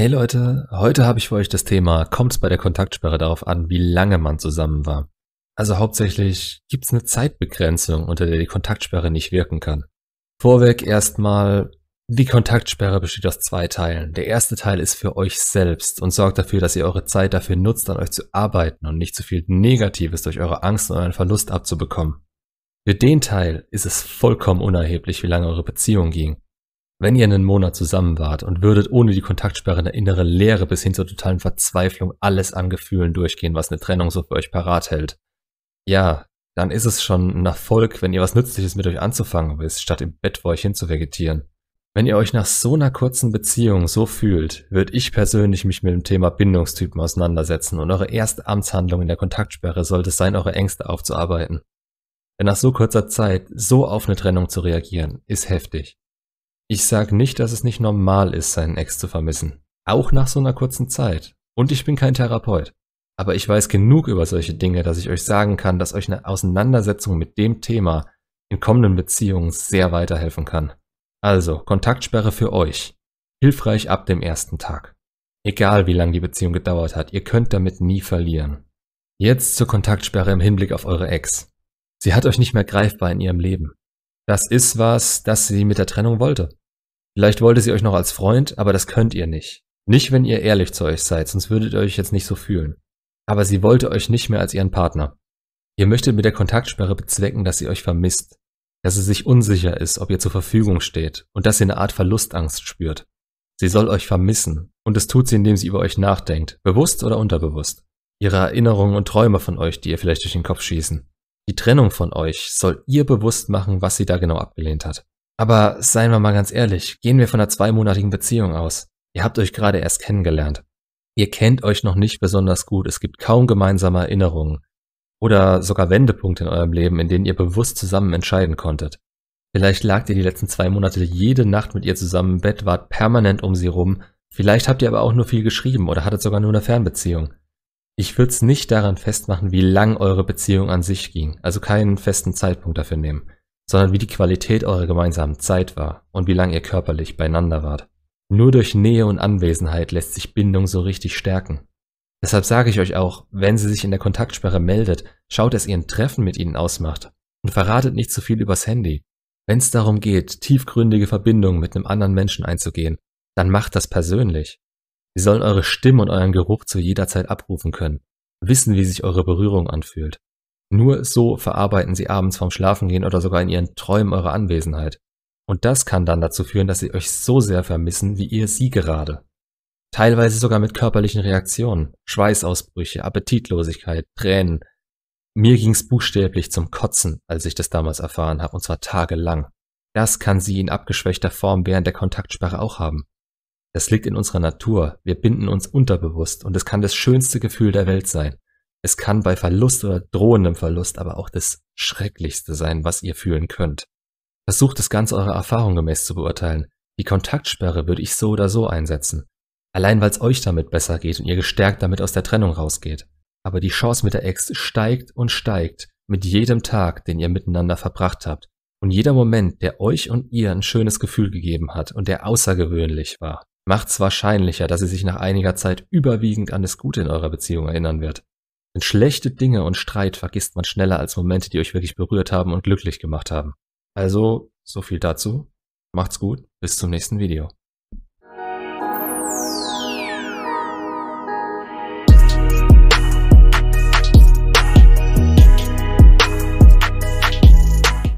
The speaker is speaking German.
Hey Leute, heute habe ich für euch das Thema, kommt es bei der Kontaktsperre darauf an, wie lange man zusammen war? Also hauptsächlich gibt es eine Zeitbegrenzung, unter der die Kontaktsperre nicht wirken kann. Vorweg erstmal, die Kontaktsperre besteht aus zwei Teilen. Der erste Teil ist für euch selbst und sorgt dafür, dass ihr eure Zeit dafür nutzt, an euch zu arbeiten und nicht zu viel Negatives durch eure Angst und euren Verlust abzubekommen. Für den Teil ist es vollkommen unerheblich, wie lange eure Beziehung ging. Wenn ihr einen Monat zusammen wart und würdet ohne die Kontaktsperre eine innere Leere bis hin zur totalen Verzweiflung alles an Gefühlen durchgehen, was eine Trennung so für euch parat hält, ja, dann ist es schon ein Erfolg, wenn ihr was Nützliches mit euch anzufangen wisst, statt im Bett vor euch hin zu vegetieren. Wenn ihr euch nach so einer kurzen Beziehung so fühlt, würde ich persönlich mich mit dem Thema Bindungstypen auseinandersetzen und eure erste Amtshandlung in der Kontaktsperre sollte es sein, eure Ängste aufzuarbeiten. Denn nach so kurzer Zeit so auf eine Trennung zu reagieren, ist heftig. Ich sage nicht, dass es nicht normal ist, seinen Ex zu vermissen. Auch nach so einer kurzen Zeit. Und ich bin kein Therapeut. Aber ich weiß genug über solche Dinge, dass ich euch sagen kann, dass euch eine Auseinandersetzung mit dem Thema in kommenden Beziehungen sehr weiterhelfen kann. Also, Kontaktsperre für euch. Hilfreich ab dem ersten Tag. Egal wie lang die Beziehung gedauert hat, ihr könnt damit nie verlieren. Jetzt zur Kontaktsperre im Hinblick auf eure Ex. Sie hat euch nicht mehr greifbar in ihrem Leben. Das ist was, das sie mit der Trennung wollte. Vielleicht wollte sie euch noch als Freund, aber das könnt ihr nicht. Nicht, wenn ihr ehrlich zu euch seid, sonst würdet ihr euch jetzt nicht so fühlen. Aber sie wollte euch nicht mehr als ihren Partner. Ihr möchtet mit der Kontaktsperre bezwecken, dass sie euch vermisst, dass sie sich unsicher ist, ob ihr zur Verfügung steht und dass sie eine Art Verlustangst spürt. Sie soll euch vermissen und es tut sie, indem sie über euch nachdenkt, bewusst oder unterbewusst. Ihre Erinnerungen und Träume von euch, die ihr vielleicht durch den Kopf schießen. Die Trennung von euch soll ihr bewusst machen, was sie da genau abgelehnt hat. Aber seien wir mal ganz ehrlich, gehen wir von einer zweimonatigen Beziehung aus. Ihr habt euch gerade erst kennengelernt. Ihr kennt euch noch nicht besonders gut, es gibt kaum gemeinsame Erinnerungen oder sogar Wendepunkte in eurem Leben, in denen ihr bewusst zusammen entscheiden konntet. Vielleicht lagt ihr die letzten zwei Monate jede Nacht mit ihr zusammen im Bett, wart permanent um sie rum, vielleicht habt ihr aber auch nur viel geschrieben oder hattet sogar nur eine Fernbeziehung. Ich würde es nicht daran festmachen, wie lang eure Beziehung an sich ging, also keinen festen Zeitpunkt dafür nehmen sondern wie die Qualität eurer gemeinsamen Zeit war und wie lange ihr körperlich beieinander wart. Nur durch Nähe und Anwesenheit lässt sich Bindung so richtig stärken. Deshalb sage ich euch auch, wenn sie sich in der Kontaktsperre meldet, schaut, dass ihr ein Treffen mit ihnen ausmacht und verratet nicht zu viel übers Handy. Wenn es darum geht, tiefgründige Verbindungen mit einem anderen Menschen einzugehen, dann macht das persönlich. Sie sollen eure Stimme und euren Geruch zu jeder Zeit abrufen können, wissen, wie sich eure Berührung anfühlt. Nur so verarbeiten sie abends vorm Schlafengehen oder sogar in ihren Träumen eure Anwesenheit. Und das kann dann dazu führen, dass sie euch so sehr vermissen, wie ihr sie gerade. Teilweise sogar mit körperlichen Reaktionen, Schweißausbrüche, Appetitlosigkeit, Tränen. Mir ging's buchstäblich zum Kotzen, als ich das damals erfahren habe, und zwar tagelang. Das kann sie in abgeschwächter Form während der Kontaktsperre auch haben. Das liegt in unserer Natur, wir binden uns unterbewusst und es kann das schönste Gefühl der Welt sein. Es kann bei Verlust oder drohendem Verlust aber auch das Schrecklichste sein, was ihr fühlen könnt. Versucht das Ganze eurer Erfahrung gemäß zu beurteilen. Die Kontaktsperre würde ich so oder so einsetzen. Allein weil es euch damit besser geht und ihr gestärkt damit aus der Trennung rausgeht. Aber die Chance mit der Ex steigt und steigt mit jedem Tag, den ihr miteinander verbracht habt. Und jeder Moment, der euch und ihr ein schönes Gefühl gegeben hat und der außergewöhnlich war, macht es wahrscheinlicher, dass sie sich nach einiger Zeit überwiegend an das Gute in eurer Beziehung erinnern wird. Denn schlechte Dinge und Streit vergisst man schneller als Momente, die euch wirklich berührt haben und glücklich gemacht haben. Also, so viel dazu. Macht's gut, bis zum nächsten Video.